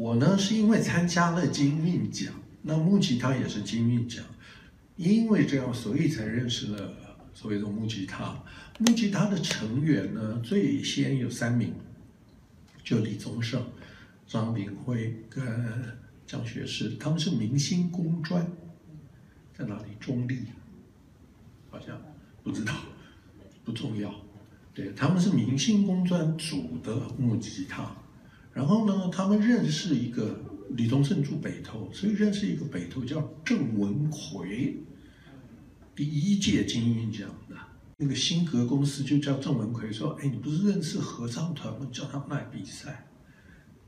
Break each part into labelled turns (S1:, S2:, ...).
S1: 我呢是因为参加了金韵奖，那木吉他也是金韵奖，因为这样，所以才认识了所谓的木吉他。木吉他的成员呢，最先有三名，就李宗盛、张炳辉跟蒋学士，他们是明星工专，在哪里？中立，好像不知道，不重要。对，他们是明星工专组的木吉他。然后呢，他们认识一个李宗盛住北投，所以认识一个北投叫郑文奎，第一届金韵奖的那个新格公司就叫郑文奎说：“哎，你不是认识合唱团吗？叫他们来比赛。”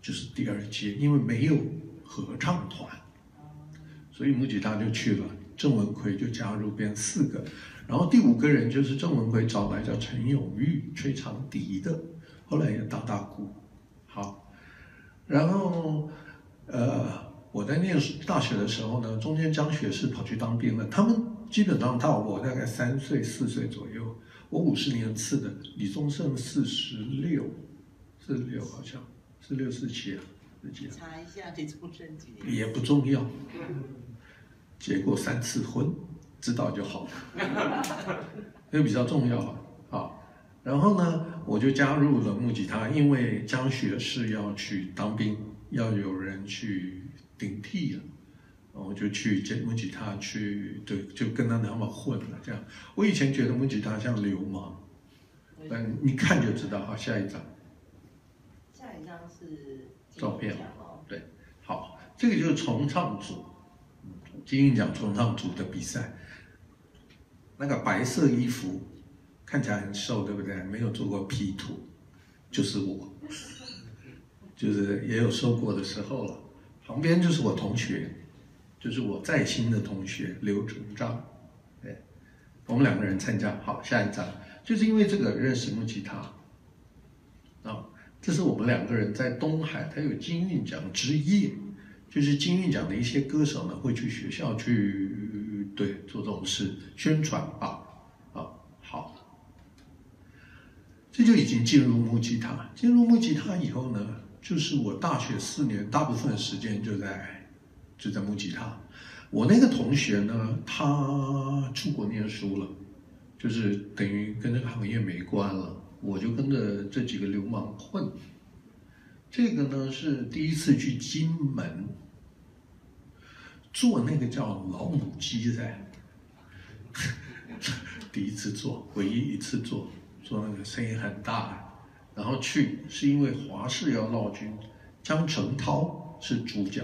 S1: 就是第二届，因为没有合唱团，所以木吉他就去了，郑文奎就加入，变四个。然后第五个人就是郑文奎找来叫陈永玉，吹长笛的，后来也打打鼓。好。然后，呃，我在念大学的时候呢，中间张学士跑去当兵了。他们基本上到我大概三岁四岁左右，我五十年次的，李宗盛四十六，四十六好像，四六四七啊，四几啊？查一下这出生几年？也不重要，结过三次婚，知道就好了，这个比较重要啊。好。然后呢，我就加入了木吉他，因为江雪是要去当兵，要有人去顶替了，我就去接木吉他去，对，就跟他那么混了。这样，我以前觉得木吉他像流氓，但你看就知道。好，下一张。下一张是照片，对，好，这个就是重唱组，金韵奖重唱组的比赛，那个白色衣服。看起来很瘦，对不对？没有做过 P 图，就是我，就是也有瘦过的时候了。旁边就是我同学，就是我在新的同学刘成章，对，我们两个人参加。好，下一张，就是因为这个认识木吉他，啊，这是我们两个人在东海，他有金韵奖之夜，就是金韵奖的一些歌手呢会去学校去，对，做这种事宣传啊。这就已经进入木吉他。进入木吉他以后呢，就是我大学四年大部分时间就在就在木吉他。我那个同学呢，他出国念书了，就是等于跟这个行业没关了。我就跟着这几个流氓混。这个呢是第一次去金门，坐那个叫老母鸡在，第一次坐，唯一一次坐。说那个声音很大，然后去是因为华视要闹军，张成涛是主角，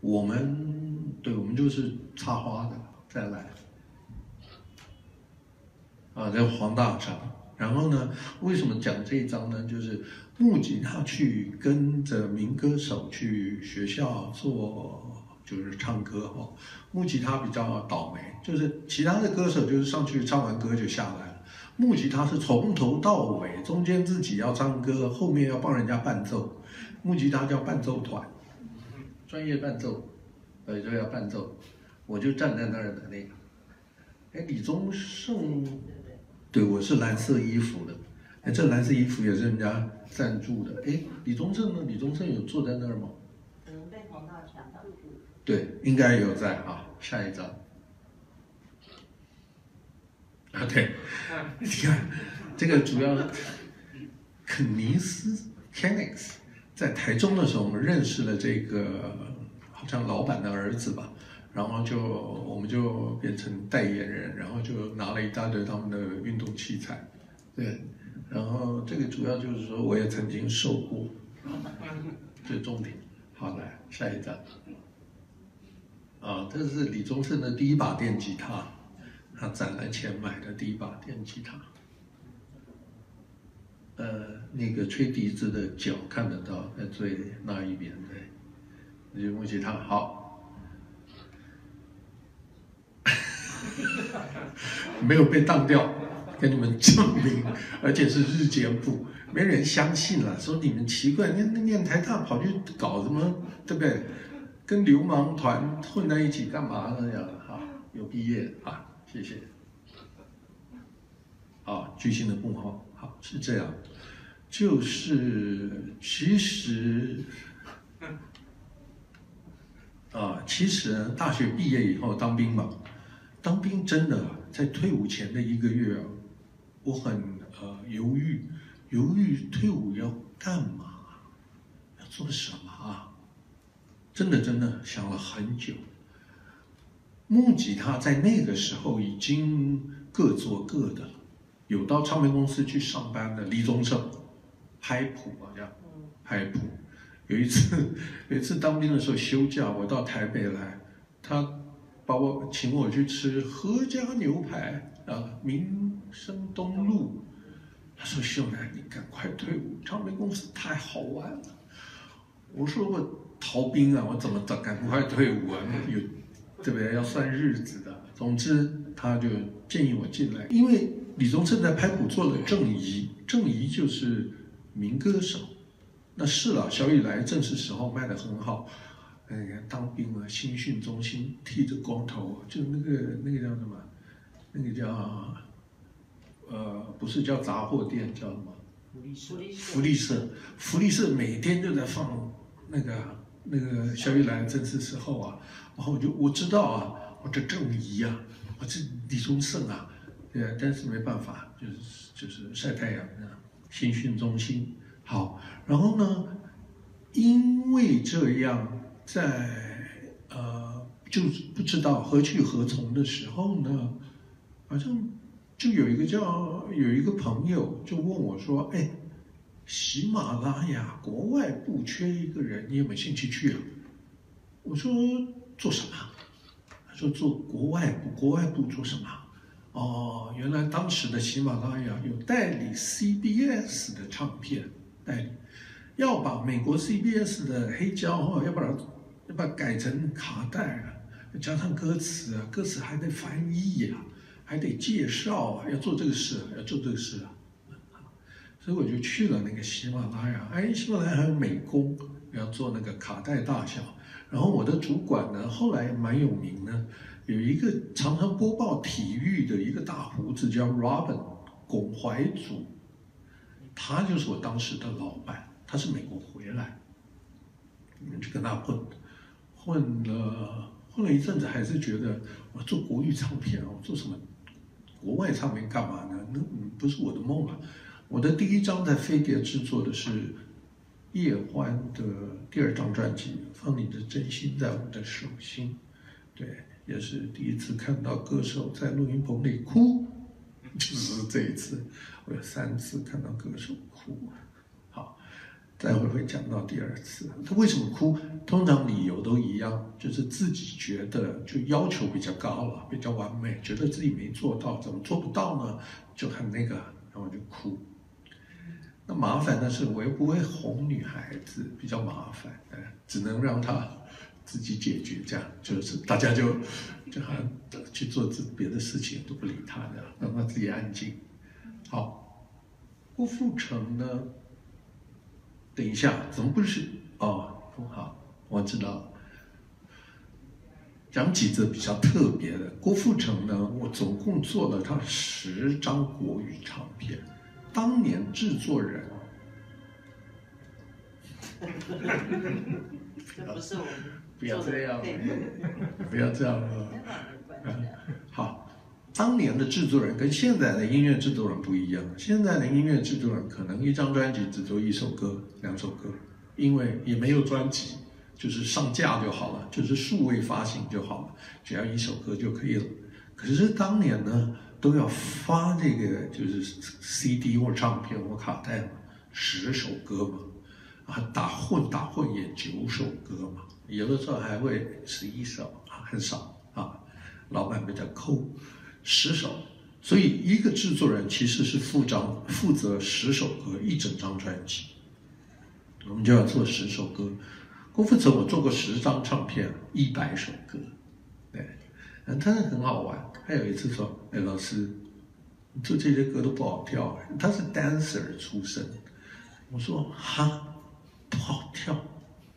S1: 我们对，我们就是插花的，再来，啊，这黄大肠。然后呢，为什么讲这一章呢？就是木吉他去跟着民歌手去学校做，就是唱歌哦。木吉他比较倒霉，就是其他的歌手就是上去唱完歌就下来。木吉他是从头到尾，中间自己要唱歌，后面要帮人家伴奏。木吉他叫伴奏团，专业伴奏，所以就要伴奏。我就站在那儿的那个。哎，李宗盛，对，我是蓝色衣服的。哎，这蓝色衣服也是人家赞助的。哎，李宗盛呢？李宗盛有坐在那儿吗？对，应该有在啊。下一张。啊，对，你看，这个主要肯尼斯 Kenix 在台中的时候，我们认识了这个好像老板的儿子吧，然后就我们就变成代言人，然后就拿了一大堆他们的运动器材，对，然后这个主要就是说我也曾经受过，这重点。好，来下一张，啊，这是李宗盛的第一把电吉他。他攒来钱买的第一把电吉他，呃，那个吹笛子的脚看得到，在最那一边的，那就木吉他好，没有被当掉，跟你们证明，而且是日间部，没人相信了，说你们奇怪，那那念台大跑去搞什么，对不对？跟流氓团混在一起干嘛呢？呀，哈，有毕业啊。谢谢。啊，巨星的问号，好，是这样，就是其实啊其实大学毕业以后当兵嘛，当兵真的在退伍前的一个月，我很呃犹豫，犹豫退伍要干嘛，要做什么啊？真的真的想了很久。木吉他在那个时候已经各做各的了，有到唱片公司去上班的李宗盛，拍谱啊拍谱。有一次，有一次当兵的时候休假，我到台北来，他把我请我去吃何家牛排啊，民生东路。他说：“秀男，你赶快退伍，唱片公司太好玩了。”我说：“我逃兵啊，我怎么赶赶快退伍啊？有对不对？要算日子的。”总之，他就建议我进来，因为李宗盛在拍谱做了郑怡，郑怡就是民歌手。那是了，小雨来正是时候卖得很好。哎呀，当兵啊，新训中心剃着光头，就那个那个叫什么？那个叫呃，不是叫杂货店，叫什么？福利社。福利社，福利社每天就在放那个那个小雨来正式时候啊。然后我就我知道啊，我这郑怡啊，我这李宗盛啊，对，但是没办法，就是就是晒太阳啊，新训中心。好，然后呢，因为这样在，呃，就不知道何去何从的时候呢，好像就有一个叫有一个朋友就问我说：“哎，喜马拉雅国外不缺一个人，你有没有兴趣去啊？”我说：“做什么？”他说：“做国外部，国外部做什么？”哦，原来当时的喜马拉雅有代理 CBS 的唱片。代理，要把美国 CBS 的黑胶哈，要把它要把它改成卡带啊，加上歌词啊，歌词还得翻译呀、啊，还得介绍啊，要做这个事，要做这个事啊，所以我就去了那个喜马拉雅，哎，喜马拉雅还有美工要做那个卡带大小，然后我的主管呢，后来蛮有名的，有一个常常播报体育的一个大胡子叫 Robin 龚怀祖。他就是我当时的老板，他是美国回来，就跟他混，混了混了一阵子，还是觉得我做国语唱片，我做什么国外唱片干嘛呢？那不是我的梦啊！我的第一张在飞碟制作的是叶欢的第二张专辑《放你的真心在我的手心》，对，也是第一次看到歌手在录音棚里哭。就是这一次，我有三次看到歌手哭。好，待会会讲到第二次，他为什么哭？通常理由都一样，就是自己觉得就要求比较高了，比较完美，觉得自己没做到，怎么做不到呢？就很那个，然后就哭。那麻烦的是，我又不会哄女孩子，比较麻烦，只能让她自己解决，这样就是大家就。就好像去做自别的事情都不理他的，让他自己安静。好，郭富城呢？等一下，怎么不是？哦，不好，我知道。讲几则比较特别的，郭富城呢，我总共做了他十张国语唱片，当年制作人。
S2: 这不是我们。
S1: 不要这样，不要这样了！好，当年的制作人跟现在的音乐制作人不一样。现在的音乐制作人可能一张专辑只做一首歌、两首歌，因为也没有专辑，就是上架就好了，就是数位发行就好了，只要一首歌就可以了。可是当年呢，都要发这个就是 CD 或唱片或卡带嘛，十首歌嘛，啊，打混打混也九首歌嘛。有的时候还会十一首啊，很少啊，老板比较抠，十首，所以一个制作人其实是负责负责十首歌一整张专辑，我们就要做十首歌。郭富城我做过十张唱片，一百首歌，真的很好玩。还有一次说，哎，老师，你做这些歌都不好跳，他是 dancer 出身，我说哈，不好跳，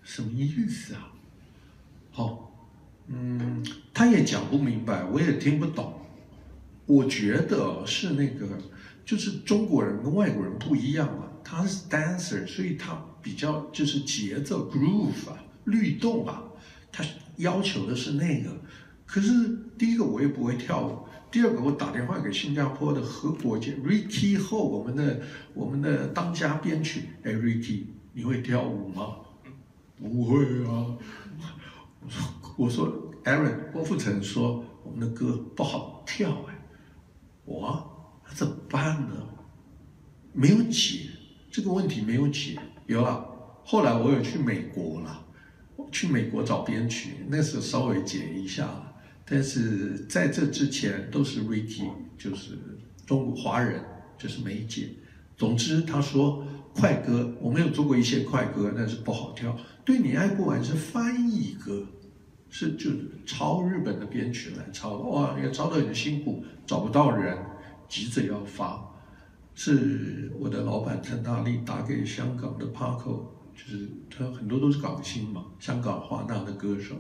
S1: 什么意思啊？好，嗯，他也讲不明白，我也听不懂。我觉得是那个，就是中国人跟外国人不一样啊。他是 dancer，所以他比较就是节奏 groove 啊，律动啊，他要求的是那个。可是第一个我也不会跳舞，第二个我打电话给新加坡的何国杰 Ricky Ho，我们的我们的当家编曲，哎 Ricky，你会跳舞吗？不会啊。我说我说 Aaron，郭富城说我们的歌不好跳哎，我那怎么办呢？没有解这个问题没有解，有了。后来我有去美国了，去美国找编曲，那时候稍微解一下。但是在这之前都是 Ricky，就是中国华人，就是没解。总之他说快歌，我们有做过一些快歌，但是不好跳。对你爱不完是翻译歌，是就抄日本的编曲来抄的，哇，也抄得很辛苦，找不到人，急着要发。是我的老板陈大力打给香港的 Paco，就是他很多都是港星嘛，香港华纳的歌手，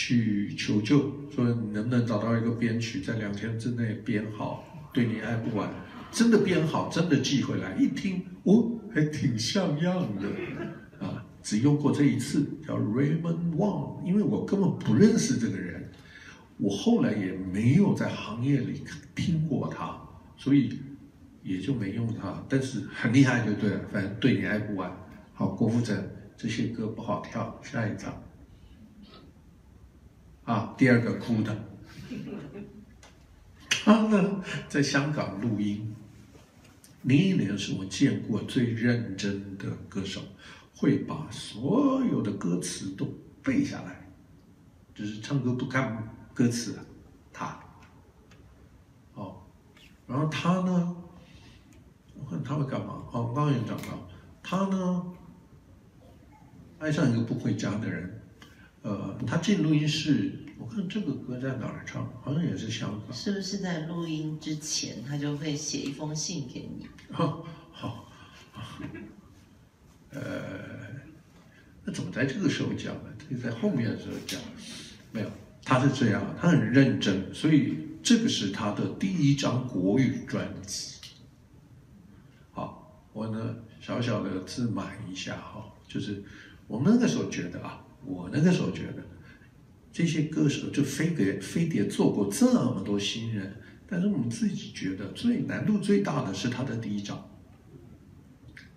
S1: 去求救，说你能不能找到一个编曲，在两天之内编好，对你爱不完，真的编好，真的寄回来，一听哦，还挺像样的，啊，只用过这一次，叫 Raymond Wong，因为我根本不认识这个人，我后来也没有在行业里听过他，所以。也就没用他，但是很厉害就对了，反正对你爱不完。好，郭富城这些歌不好跳，下一张。啊，第二个哭的，他呢在香港录音，那一年是我见过最认真的歌手，会把所有的歌词都背下来，就是唱歌不看歌词的他。哦，然后他呢？我看他会干嘛？哦，刚刚也讲到，他呢，爱上一个不回家的人。呃，他进录音室，我看这个歌在哪儿唱？好像也是香港。
S2: 是不是在录音之前，他就会写一封信给你？
S1: 好，好，呃，那怎么在这个时候讲呢？可以在后面的时候讲。没有，他是这样，他很认真，所以这个是他的第一张国语专辑。好我呢，小小的自满一下哈，就是我们那个时候觉得啊，我那个时候觉得这些歌手就飞碟飞碟做过这么多新人，但是我们自己觉得最难度最大的是他的第一张，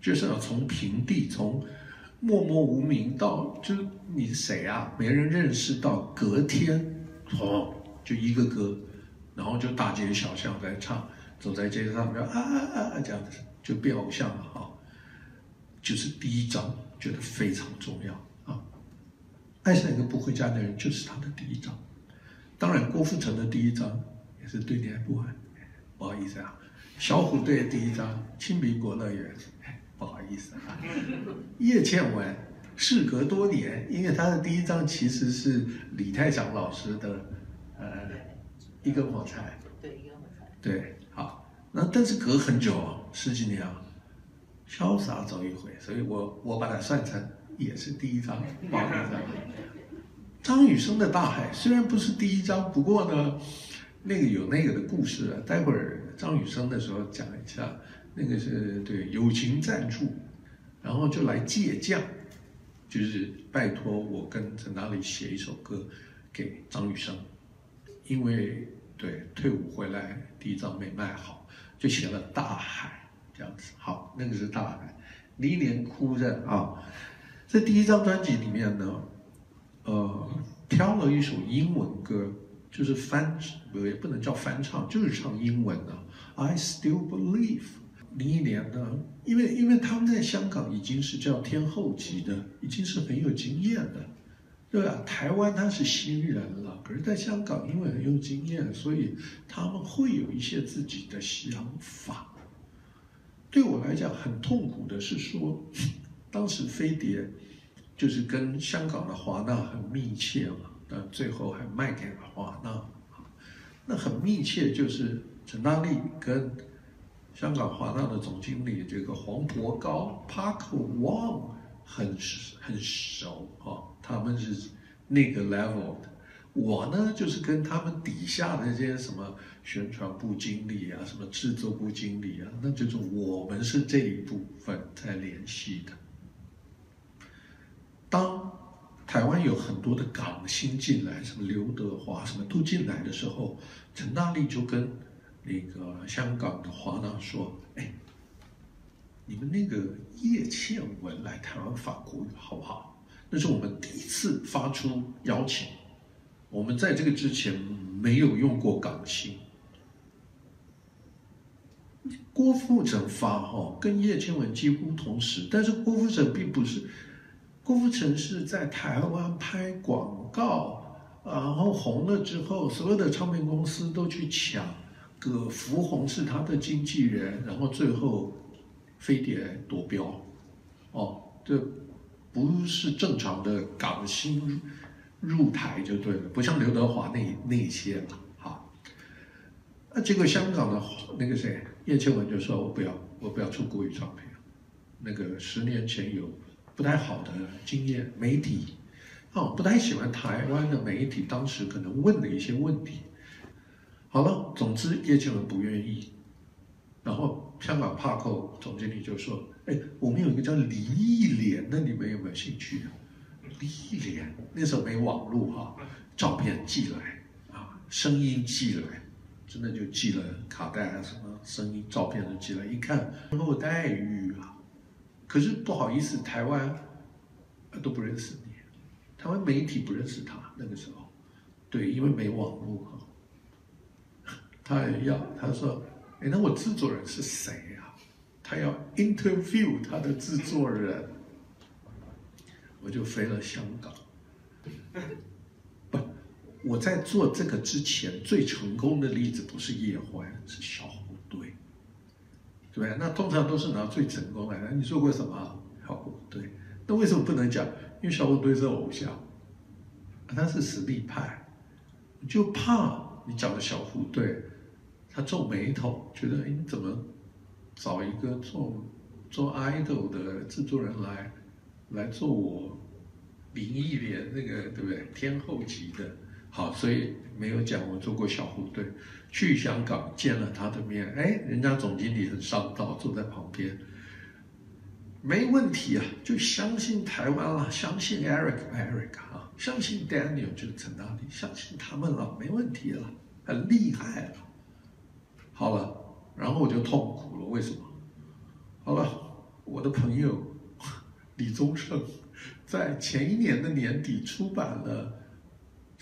S1: 就是要从平地从默默无名到就你谁啊，没人认识到隔天哦就一个歌，然后就大街小巷在唱，走在街上就啊啊啊这样子。就变偶像了哈，就是第一张觉得非常重要。爱上一个不回家的人就是他的第一张，当然郭富城的第一张也是对你爱不完，不好意思啊。小虎队的第一张《青苹果乐园》，不好意思啊。叶倩文事隔多年，因为他的第一章其实是李泰祥老师的呃一根火柴，
S2: 对一根火柴，
S1: 对好，那但是隔很久哦。十几年啊，潇洒走一回，所以我我把它算成也是第一张，不好意思。张雨生的大海虽然不是第一张，不过呢，那个有那个的故事啊。待会儿张雨生的时候讲一下，那个是对友情赞助，然后就来借将，就是拜托我跟陈大力写一首歌给张雨生，因为对退伍回来第一张没卖好，就写了大海。这样子好，那个是大海，你一脸哭着啊。在第一张专辑里面呢，呃，挑了一首英文歌，就是翻，也不能叫翻唱，就是唱英文的。I still believe。零一年呢，因为因为他们在香港已经是叫天后级的，已经是很有经验的，对吧？台湾他是新人了，可是在香港因为很有经验，所以他们会有一些自己的想法。对我来讲很痛苦的是说，当时飞碟就是跟香港的华纳很密切嘛，那最后还卖给了华纳，那很密切就是陈大力跟香港华纳的总经理这个黄伯高 Paco Wong 很很熟啊，他们是那个 level 的。我呢，就是跟他们底下的这些什么宣传部经理啊，什么制作部经理啊，那就是我们是这一部分在联系的。当台湾有很多的港星进来，什么刘德华什么都进来的时候，陈大力就跟那个香港的华纳说：“哎，你们那个叶倩文来台湾访国语好不好？那是我们第一次发出邀请，我们在这个之前没有用过港星。”郭富城发哈，跟叶倩文几乎同时，但是郭富城并不是。郭富城是在台湾拍广告，然后红了之后，所有的唱片公司都去抢。葛福鸿是他的经纪人，然后最后飞碟夺标。哦，这不是正常的港星入台就对了，不像刘德华那那些了。好，那结果香港的那个谁叶倩文就说：“我不要，我不要出国语唱片。”那个十年前有。不太好的经验，媒体哦，不太喜欢台湾的媒体，当时可能问的一些问题。好了，总之叶倩文不愿意，然后香港帕克总经理就说：“哎，我们有一个叫李忆莲的，你们有没有兴趣？”李忆莲那时候没网络哈，照片寄来啊，声音寄来，真的就寄了卡带啊什么，声音照片都寄来，一看后待遇啊。可是不好意思，台湾都不认识你，台湾媒体不认识他那个时候，对，因为没网络。他也要他说，哎，那我制作人是谁呀？他要 interview 他的制作人，我就飞了香港。不，我在做这个之前最成功的例子不是叶欢，是小虎。对，那通常都是拿最成功的。你做过什么？小虎队。那为什么不能讲？因为小虎队是偶像，他是实力派，就怕你讲的小虎队，他皱眉头，觉得哎，你怎么找一个做做 idol 的制作人来来做我林忆莲那个对不对？天后级的。好，所以没有讲我做过小虎队，去香港见了他的面，哎，人家总经理很上道，坐在旁边，没问题啊，就相信台湾了，相信 Eric Eric 啊，相信 Daniel 就是陈大力，相信他们了，没问题了，很厉害了。好了，然后我就痛苦了，为什么？好了，我的朋友李宗盛在前一年的年底出版了。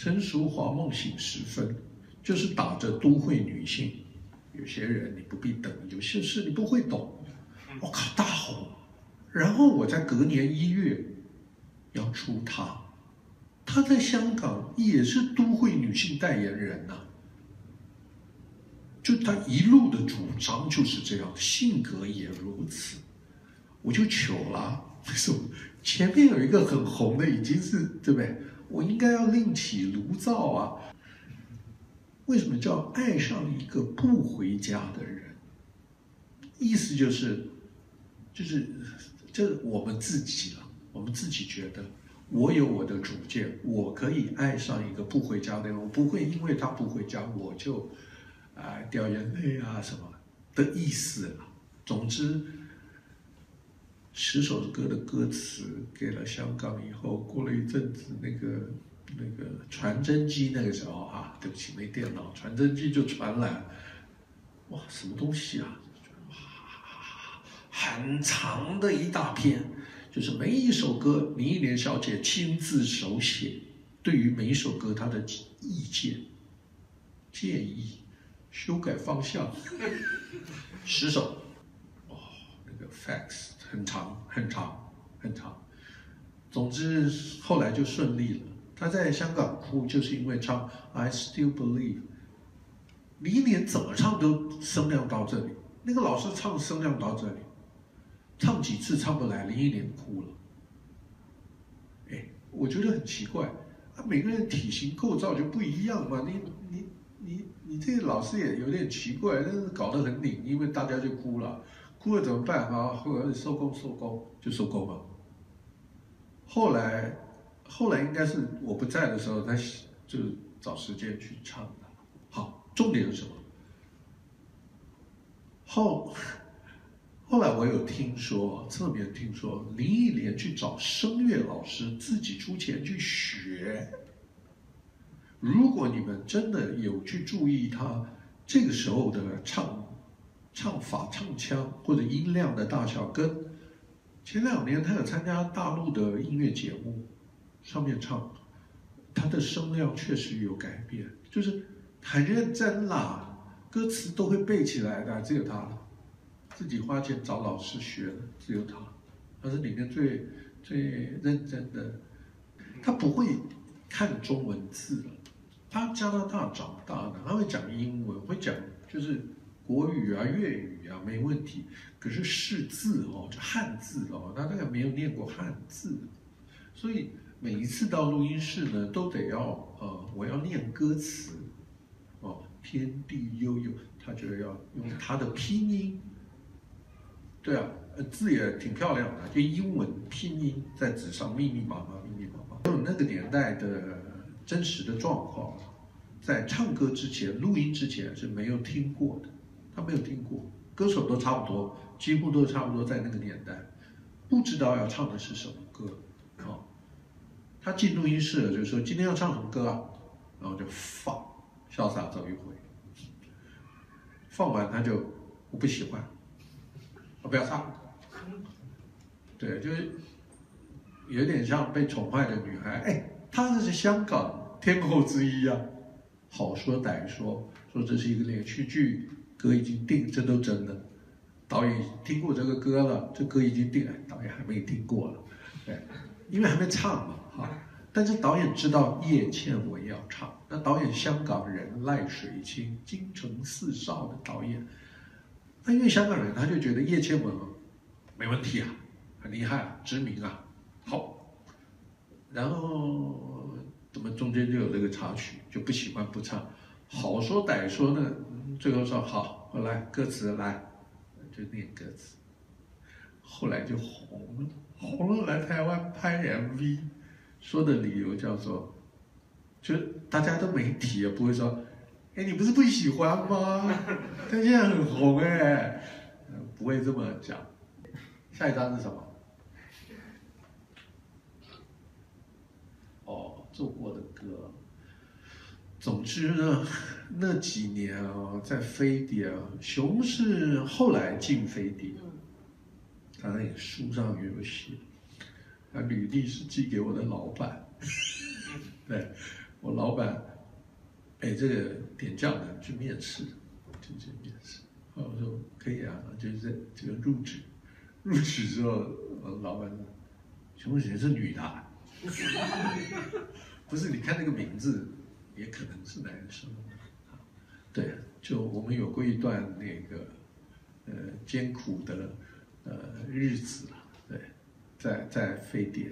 S1: 陈淑樺梦醒时分，就是打着都会女性。有些人你不必等，有些事你不会懂。我靠，大红！然后我在隔年一月要出他，他在香港也是都会女性代言人呐、就他一路的主张就是这样，性格也如此。我就糗了，为什么？前面有一个很红的，已经是对不对？我应该要另起炉灶啊！为什么叫爱上一个不回家的人？意思就是，就是，这我们自己了。我们自己觉得，我有我的主见，我可以爱上一个不回家的人，我不会因为他不回家，我就啊、掉眼泪啊什么的意思了。总之。十首歌的歌词给了香港以后，过了一阵子，那个那个传真机那个时候啊，对不起，没电脑，传真机就传来，哇，什么东西啊？哇，很长的一大篇，就是每一首歌，林忆莲小姐亲自手写，对于每一首歌她的意见、建议、修改方向，十首，哦，那个 fax。很长很长很长，总之后来就顺利了。他在香港哭，就是因为唱《I Still Believe》。林忆莲怎么唱都声量到这里，那个老师唱声量到这里，唱几次唱不来，林忆莲哭了。哎，我觉得很奇怪，啊，每个人体型构造就不一样嘛。你你你你这个老师也有点奇怪，但是搞得很拧，因为大家就哭了。哭了怎么办啊？后来收工收工就收工了。后来，后来应该是我不在的时候，他就找时间去唱的。好，重点是什么？后后来我有听说，侧面听说林忆莲去找声乐老师，自己出钱去学。如果你们真的有去注意他这个时候的唱唱法、唱腔或者音量的大小，跟前两年他有参加大陆的音乐节目上面唱，他的声量确实有改变，就是很认真啦，歌词都会背起来的，只有他。自己花钱找老师学的，只有他，他是里面最最认真的。他不会看中文字，他加拿大长大的，他会讲英文，会讲就是国语啊、粤语啊，没问题。可是识字哦，这汉字哦，他大概没有念过汉字，所以每一次到录音室呢，都得要呃，我要念歌词哦，天地悠悠，他就要用他的拼音。对啊，字也挺漂亮的，就英文拼音在纸上密密麻麻、密密麻麻。就那个年代的真实的状况，在唱歌之前、录音之前是没有听过的，他没有听过，歌手都差不多，几乎都差不多在那个年代，不知道要唱的是什么歌。哦，他进录音室了，就说今天要唱什么歌啊，然后就放，潇洒走一回，放完他就我不喜欢。我不要唱，对，就是有点像被宠坏的女孩。哎，她那是香港天后之一啊，好说歹说，说这是一个连续剧，歌已经定，这都真的。导演听过这个歌了，这歌已经定了，导演还没听过了，对，因为还没唱嘛，哈。但是导演知道叶倩文要唱，那导演香港人赖水清，京城四少的导演。那因为香港人，他就觉得叶倩文没问题啊，很厉害啊，知名啊，好。然后怎么中间就有这个插曲，就不喜欢不唱，好说歹说呢，最后说好，我来歌词来，就念歌词。后来就红了，红了来台湾拍 MV，说的理由叫做，就大家都没提啊，不会说。哎，你不是不喜欢吗？他现在很红哎，不会这么讲。下一张是什么？哦，做过的歌。总之呢，那几年啊，在飞碟啊，熊是后来进飞碟，他那个书上有写，他履历是寄给我的老板，对，我老板。哎，这个点将的去面试，就去面试。我说可以啊，就是这这个入职，入职之后，老板说：“熊姐是女的。” 不是，你看那个名字，也可能是男生。对，就我们有过一段那个呃艰苦的呃日子。对，在在飞碟。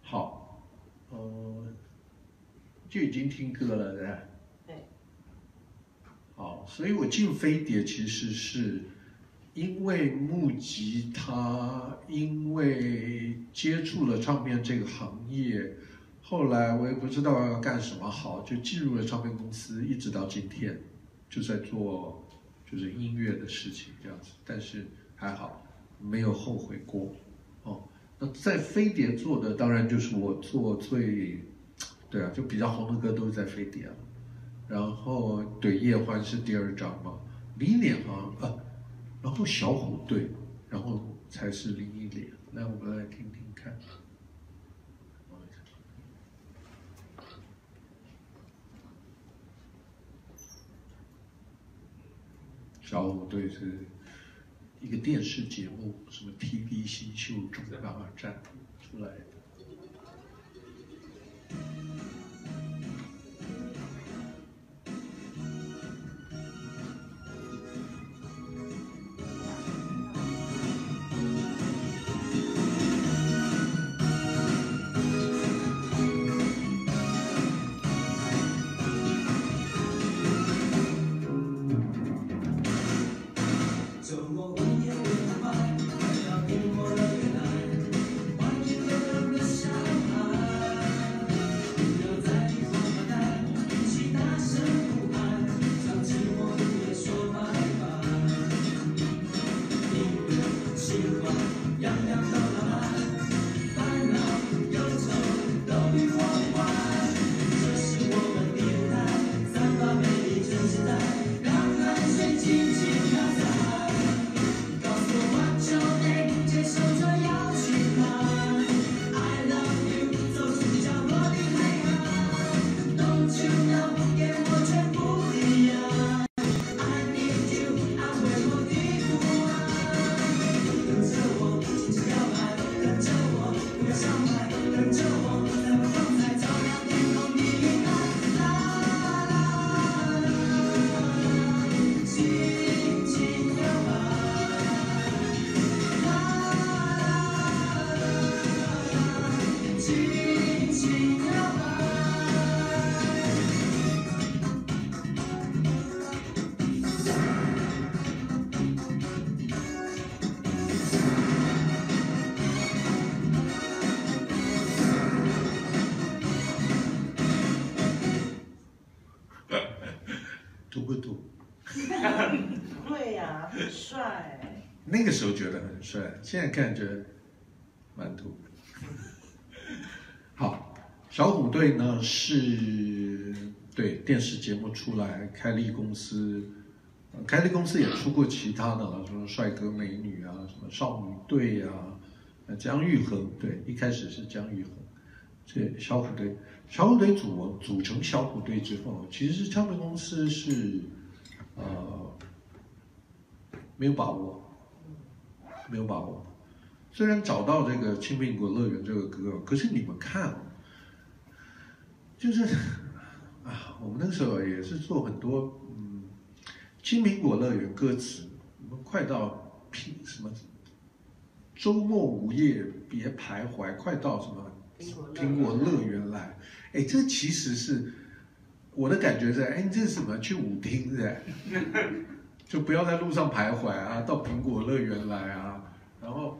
S1: 好，呃。就已经听歌了，对？对。好，所以我进飞碟其实是因为木吉他，因为接触了唱片这个行业，后来我也不知道要干什么好，就进入了唱片公司，一直到今天，就在做就是音乐的事情这样子。但是还好，没有后悔过。哦，那在飞碟做的，当然就是我做最。对啊，就比较红的歌都是在飞碟，然后对叶欢是第二张嘛，林忆莲好像啊，然后小虎队，然后才是林忆莲。来，我们来听听看。小虎队是一个电视节目，什么 TV 新秀中港站出来的。那个时候觉得很帅，现在看觉蛮土。好，小虎队呢是对电视节目出来，开立公司，开立公司也出过其他的了，什么帅哥美女啊，什么少女队啊，姜育恒对，一开始是姜育恒，这小虎队，小虎队组组成小虎队之后，其实唱片公司是呃没有把握。没有把握，虽然找到这个《青苹果乐园》这个歌，可是你们看，就是啊，我们那时候也是做很多嗯，《青苹果乐园》歌词，快到苹什么，周末午夜别徘徊，快到什么苹果乐园来，哎，这其实是我的感觉在，哎，这是什么？去舞厅在。就不要在路上徘徊啊，到苹果乐园来啊，然后，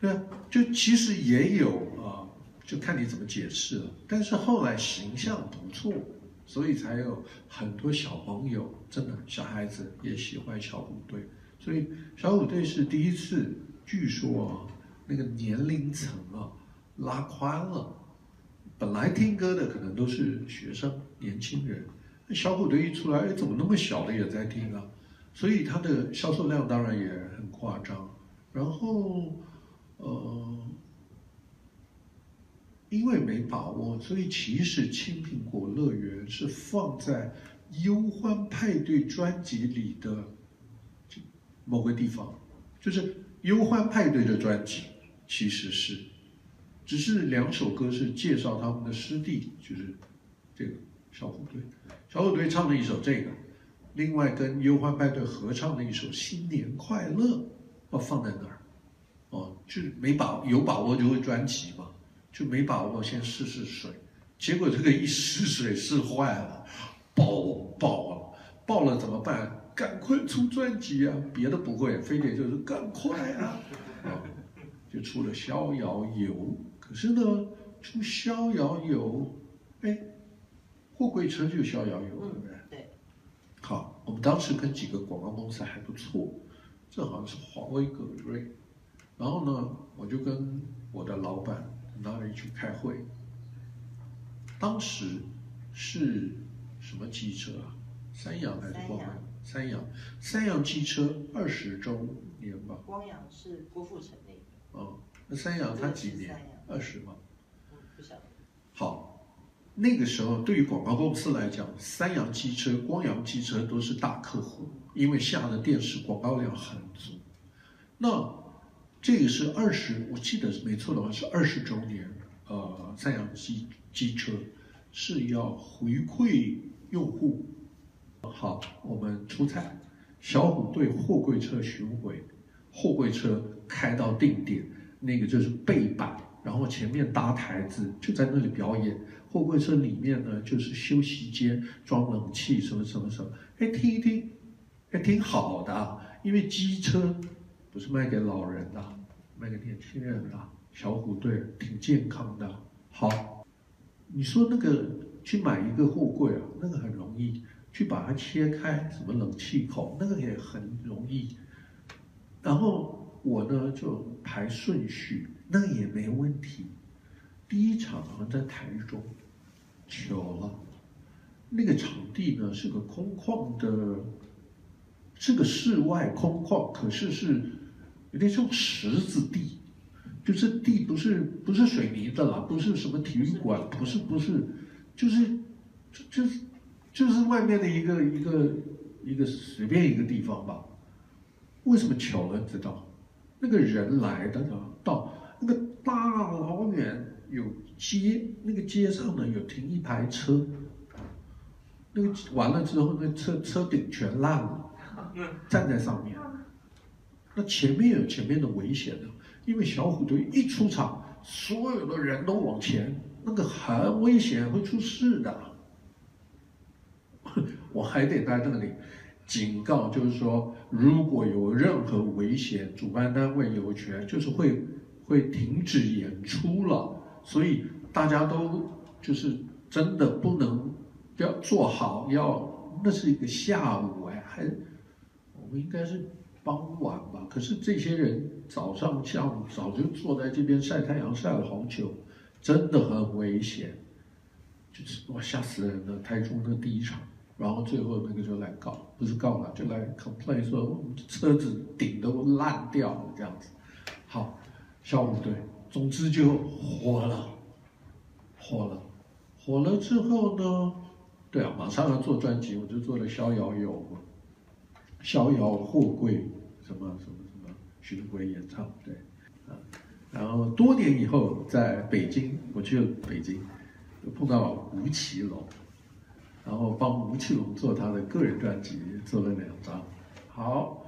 S1: 对啊，就其实也有啊，就看你怎么解释了。但是后来形象不错，所以才有很多小朋友，真的小孩子也喜欢小虎队。所以小虎队是第一次，据说啊，那个年龄层啊拉宽了，本来听歌的可能都是学生、年轻人，小虎队一出来，哎，怎么那么小的也在听啊？所以它的销售量当然也很夸张，然后，呃，因为没把握，所以其实《青苹果乐园》是放在《忧欢派对》专辑里的某个地方，就是《忧欢派对》的专辑，其实是，只是两首歌是介绍他们的师弟，就是这个小虎队，小虎队唱了一首这个。另外跟忧欢派对合唱的一首《新年快乐》，要放在那儿，哦，就没把有把握就会专辑嘛，就没把握先试试水，结果这个一试水试坏了，爆爆了，爆了怎么办？赶快出专辑啊！别的不会，非得就是赶快啊，啊，就出了《逍遥游》。可是呢，出《逍遥游》，哎，货柜车就《逍遥游》，对不对？好，我们当时跟几个广告公司还不错，这好像是华为格瑞，然后呢，我就跟我的老板那里去开会。当时是什么机车啊？三洋还是光阳？三洋，三洋机车二十周年吧。
S2: 光阳是郭富城那个。
S1: 哦，那三洋他几年？二十吗？
S2: 不晓得。
S1: 好。那个时候，对于广告公司来讲，三洋机车、光洋机车都是大客户，因为下的电视广告量很足。那这个是二十，我记得没错的话是二十周年，呃，三阳机机车是要回馈用户。好，我们出彩，小虎队货柜车巡回，货柜车开到定点，那个就是背板，然后前面搭台子，就在那里表演。货柜车里面呢，就是休息间装冷气，什么什么什么，哎，听一听，还挺好的。因为机车不是卖给老人的，卖给年轻人的。小虎队挺健康的。好，你说那个去买一个货柜啊，那个很容易，去把它切开，什么冷气口，那个也很容易。然后我呢就排顺序，那也没问题。第一场好像在台中。巧了，那个场地呢是个空旷的，是个室外空旷，可是是有点像石子地，就是地不是不是水泥的啦，不是什么体育馆，不是不是，就是就就是就是外面的一个一个一个随便一个地方吧。为什么巧了？知道，那个人来的呢，到那个大老远有。街，那个街上呢有停一排车，那个完了之后，那车车顶全烂了，站在上面。那前面有前面的危险呢，因为小虎队一出场，所有的人都往前，那个很危险，会出事的。我还得在那里警告，就是说，如果有任何危险，主办单位有权，就是会会停止演出了。所以大家都就是真的不能要做好，要那是一个下午哎，还我们应该是傍晚吧。可是这些人早上下午早就坐在这边晒太阳晒了好久，真的很危险，就是哇吓死人了！台中的第一场。然后最后那个就来告，不是告了，就来 complain 说我们车子顶都烂掉了这样子。好，小虎队，总之就火了，火了，火了之后呢，对啊，马上要做专辑，我就做了《逍遥游》，《逍遥货柜》什么什么什么巡回演唱，对，啊，然后多年以后在北京，我去了北京，就碰到吴奇隆。然后帮吴奇隆做他的个人专辑，做了两张。好，